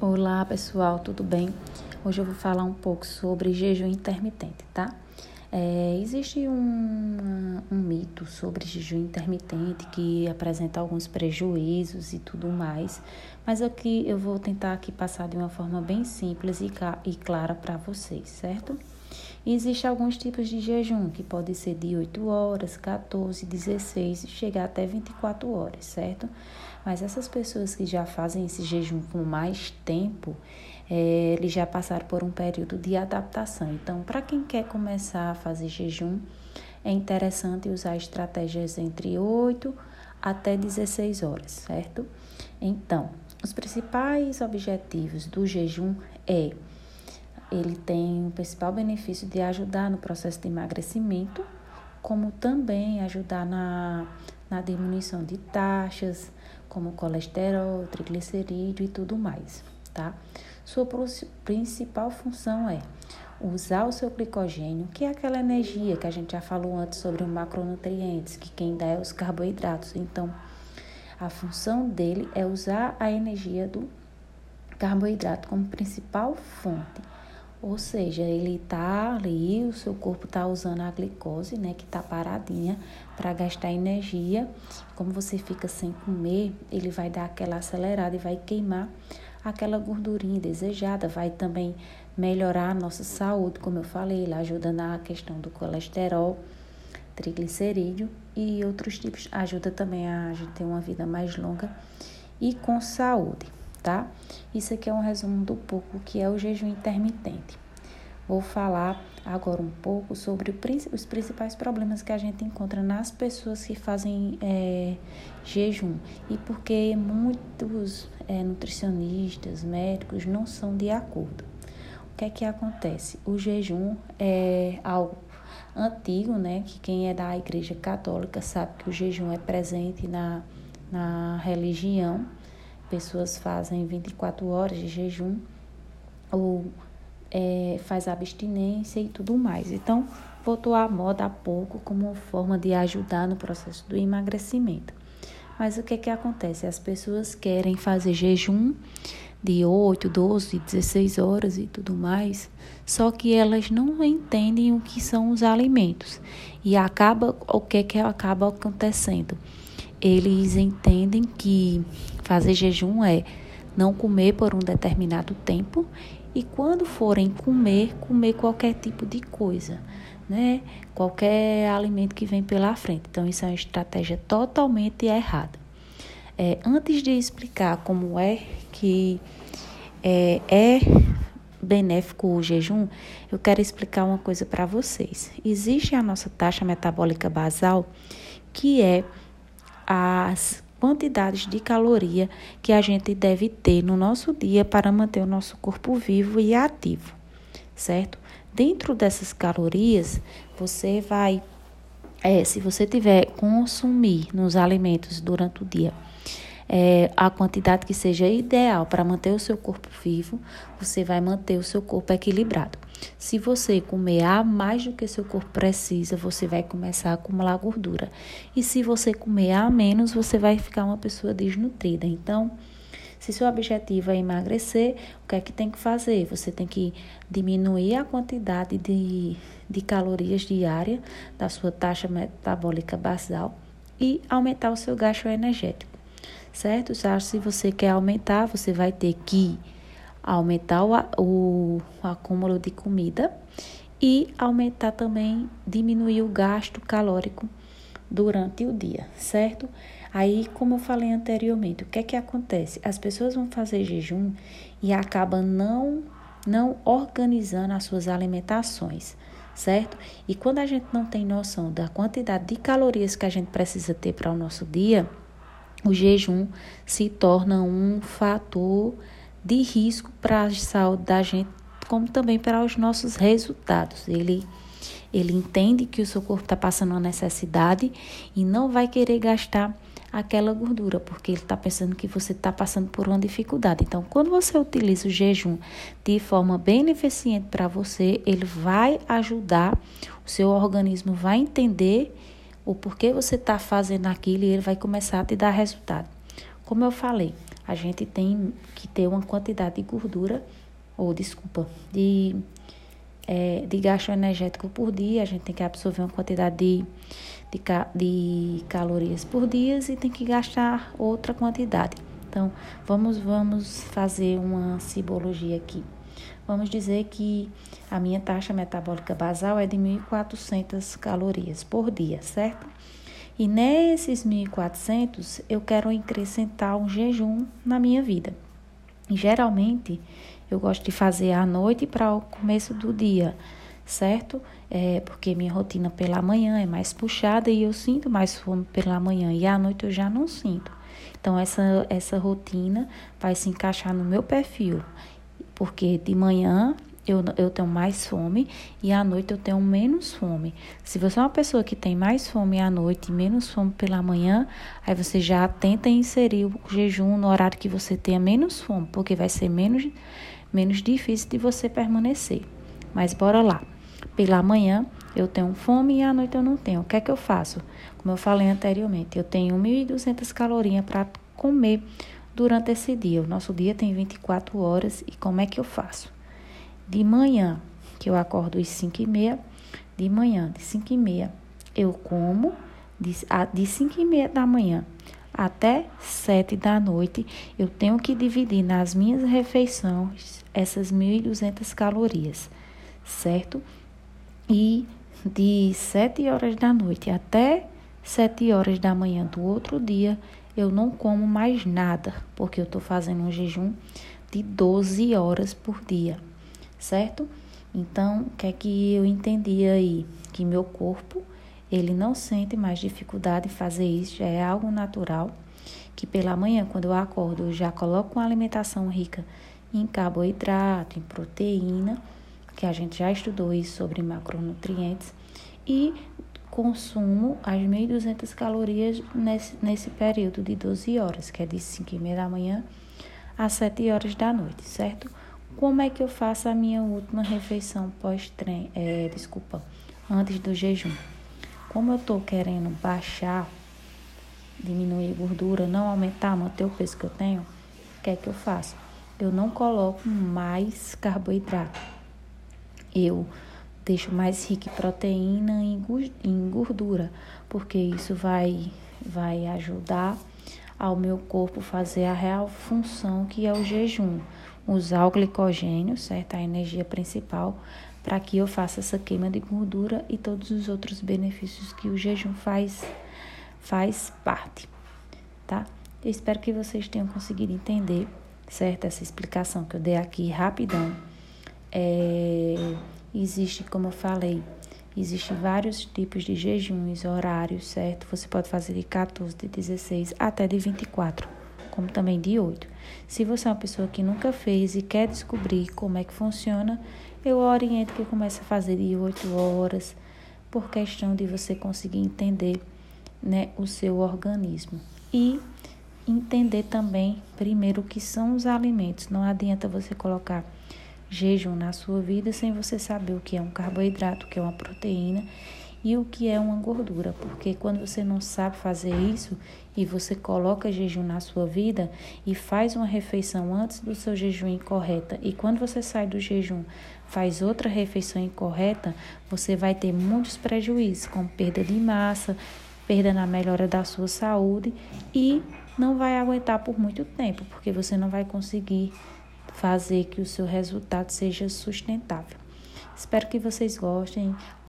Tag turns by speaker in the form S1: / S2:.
S1: Olá pessoal, tudo bem? Hoje eu vou falar um pouco sobre jejum intermitente, tá? É, existe um, um mito sobre jejum intermitente que apresenta alguns prejuízos e tudo mais, mas aqui eu vou tentar aqui passar de uma forma bem simples e, e clara para vocês, certo? Existem alguns tipos de jejum, que pode ser de 8 horas, 14, 16 e chegar até 24 horas, certo? Mas essas pessoas que já fazem esse jejum com mais tempo, é, eles já passaram por um período de adaptação. Então, para quem quer começar a fazer jejum, é interessante usar estratégias entre 8 até 16 horas, certo? Então, os principais objetivos do jejum é ele tem o principal benefício de ajudar no processo de emagrecimento, como também ajudar na, na diminuição de taxas, como colesterol, triglicerídeo e tudo mais, tá? Sua principal função é usar o seu glicogênio, que é aquela energia que a gente já falou antes sobre os macronutrientes, que quem dá é os carboidratos. Então, a função dele é usar a energia do carboidrato como principal fonte ou seja, ele está ali, o seu corpo está usando a glicose, né, que está paradinha, para gastar energia. Como você fica sem comer, ele vai dar aquela acelerada e vai queimar aquela gordurinha desejada. Vai também melhorar a nossa saúde, como eu falei, ele ajuda na questão do colesterol, triglicerídeo e outros tipos. Ajuda também a gente ter uma vida mais longa e com saúde tá? Isso aqui é um resumo do pouco que é o jejum intermitente. Vou falar agora um pouco sobre os principais problemas que a gente encontra nas pessoas que fazem é, jejum e porque muitos é, nutricionistas, médicos não são de acordo. O que é que acontece? O jejum é algo antigo, né? Que quem é da Igreja Católica sabe que o jejum é presente na, na religião pessoas fazem 24 horas de jejum ou é, faz abstinência e tudo mais. Então, voltou à moda há pouco como forma de ajudar no processo do emagrecimento. Mas o que é que acontece? As pessoas querem fazer jejum de 8, 12, 16 horas e tudo mais, só que elas não entendem o que são os alimentos. E acaba o que é que acaba acontecendo? Eles entendem que Fazer jejum é não comer por um determinado tempo e quando forem comer, comer qualquer tipo de coisa, né? Qualquer alimento que vem pela frente. Então, isso é uma estratégia totalmente errada. É, antes de explicar como é que é, é benéfico o jejum, eu quero explicar uma coisa para vocês. Existe a nossa taxa metabólica basal, que é as quantidades de caloria que a gente deve ter no nosso dia para manter o nosso corpo vivo e ativo, certo? Dentro dessas calorias, você vai, é, se você tiver consumir nos alimentos durante o dia é, a quantidade que seja ideal para manter o seu corpo vivo, você vai manter o seu corpo equilibrado. Se você comer a mais do que seu corpo precisa, você vai começar a acumular gordura. E se você comer a menos, você vai ficar uma pessoa desnutrida. Então, se seu objetivo é emagrecer, o que é que tem que fazer? Você tem que diminuir a quantidade de, de calorias diária da sua taxa metabólica basal e aumentar o seu gasto energético, certo? Se você quer aumentar, você vai ter que aumentar o, o, o acúmulo de comida e aumentar também, diminuir o gasto calórico durante o dia, certo? Aí, como eu falei anteriormente, o que é que acontece? As pessoas vão fazer jejum e acabam não não organizando as suas alimentações, certo? E quando a gente não tem noção da quantidade de calorias que a gente precisa ter para o nosso dia, o jejum se torna um fator de risco para a saúde da gente, como também para os nossos resultados. Ele, ele entende que o seu corpo está passando uma necessidade e não vai querer gastar aquela gordura, porque ele está pensando que você está passando por uma dificuldade. Então, quando você utiliza o jejum de forma beneficente para você, ele vai ajudar, o seu organismo vai entender o porquê você está fazendo aquilo e ele vai começar a te dar resultado. Como eu falei, a gente tem que ter uma quantidade de gordura, ou desculpa, de, é, de gasto energético por dia, a gente tem que absorver uma quantidade de, de, de calorias por dia e tem que gastar outra quantidade. Então, vamos, vamos fazer uma simbologia aqui. Vamos dizer que a minha taxa metabólica basal é de 1.400 calorias por dia, certo? E nesses 1.400 eu quero acrescentar um jejum na minha vida. E, geralmente eu gosto de fazer à noite para o começo do dia, certo? É porque minha rotina pela manhã é mais puxada e eu sinto mais fome pela manhã e à noite eu já não sinto. Então essa essa rotina vai se encaixar no meu perfil, porque de manhã eu, eu tenho mais fome e à noite eu tenho menos fome. Se você é uma pessoa que tem mais fome à noite e menos fome pela manhã, aí você já tenta inserir o jejum no horário que você tenha menos fome, porque vai ser menos, menos difícil de você permanecer. Mas bora lá. Pela manhã eu tenho fome e à noite eu não tenho. O que é que eu faço? Como eu falei anteriormente, eu tenho 1.200 calorias para comer durante esse dia. O nosso dia tem 24 horas e como é que eu faço? De manhã, que eu acordo às 5 e meia, de manhã, de 5 e meia, eu como de, de 5 e meia da manhã até 7 da noite, eu tenho que dividir nas minhas refeições essas 1.200 calorias, certo? E de 7 horas da noite até 7 horas da manhã do outro dia, eu não como mais nada, porque eu estou fazendo um jejum de 12 horas por dia certo? Então, o que é que eu entendi aí? Que meu corpo, ele não sente mais dificuldade em fazer isso, já é algo natural. Que pela manhã, quando eu acordo, eu já coloco uma alimentação rica em carboidrato, em proteína, que a gente já estudou isso sobre macronutrientes, e consumo as 1.200 calorias nesse, nesse período de 12 horas, que é de 5 e meia da manhã às 7 horas da noite, certo? Como é que eu faço a minha última refeição pós-treino? É, desculpa, antes do jejum. Como eu estou querendo baixar, diminuir gordura, não aumentar, manter o peso que eu tenho, o que é que eu faço? Eu não coloco mais carboidrato. Eu deixo mais rico em proteína e em gordura, porque isso vai, vai ajudar ao meu corpo fazer a real função que é o jejum usar o glicogênio, certo? A energia principal, para que eu faça essa queima de gordura e todos os outros benefícios que o jejum faz, faz parte, tá? Eu espero que vocês tenham conseguido entender, certo? Essa explicação que eu dei aqui rapidão. É, existe, como eu falei, Existem vários tipos de jejuns, horários, certo? Você pode fazer de 14, de 16 até de 24 como também de 8. Se você é uma pessoa que nunca fez e quer descobrir como é que funciona, eu oriento que comece a fazer de 8 horas, por questão de você conseguir entender né, o seu organismo. E entender também, primeiro, o que são os alimentos. Não adianta você colocar jejum na sua vida sem você saber o que é um carboidrato, o que é uma proteína e o que é uma gordura, porque quando você não sabe fazer isso e você coloca jejum na sua vida e faz uma refeição antes do seu jejum incorreta e quando você sai do jejum faz outra refeição incorreta, você vai ter muitos prejuízos, como perda de massa, perda na melhora da sua saúde e não vai aguentar por muito tempo, porque você não vai conseguir fazer que o seu resultado seja sustentável. Espero que vocês gostem.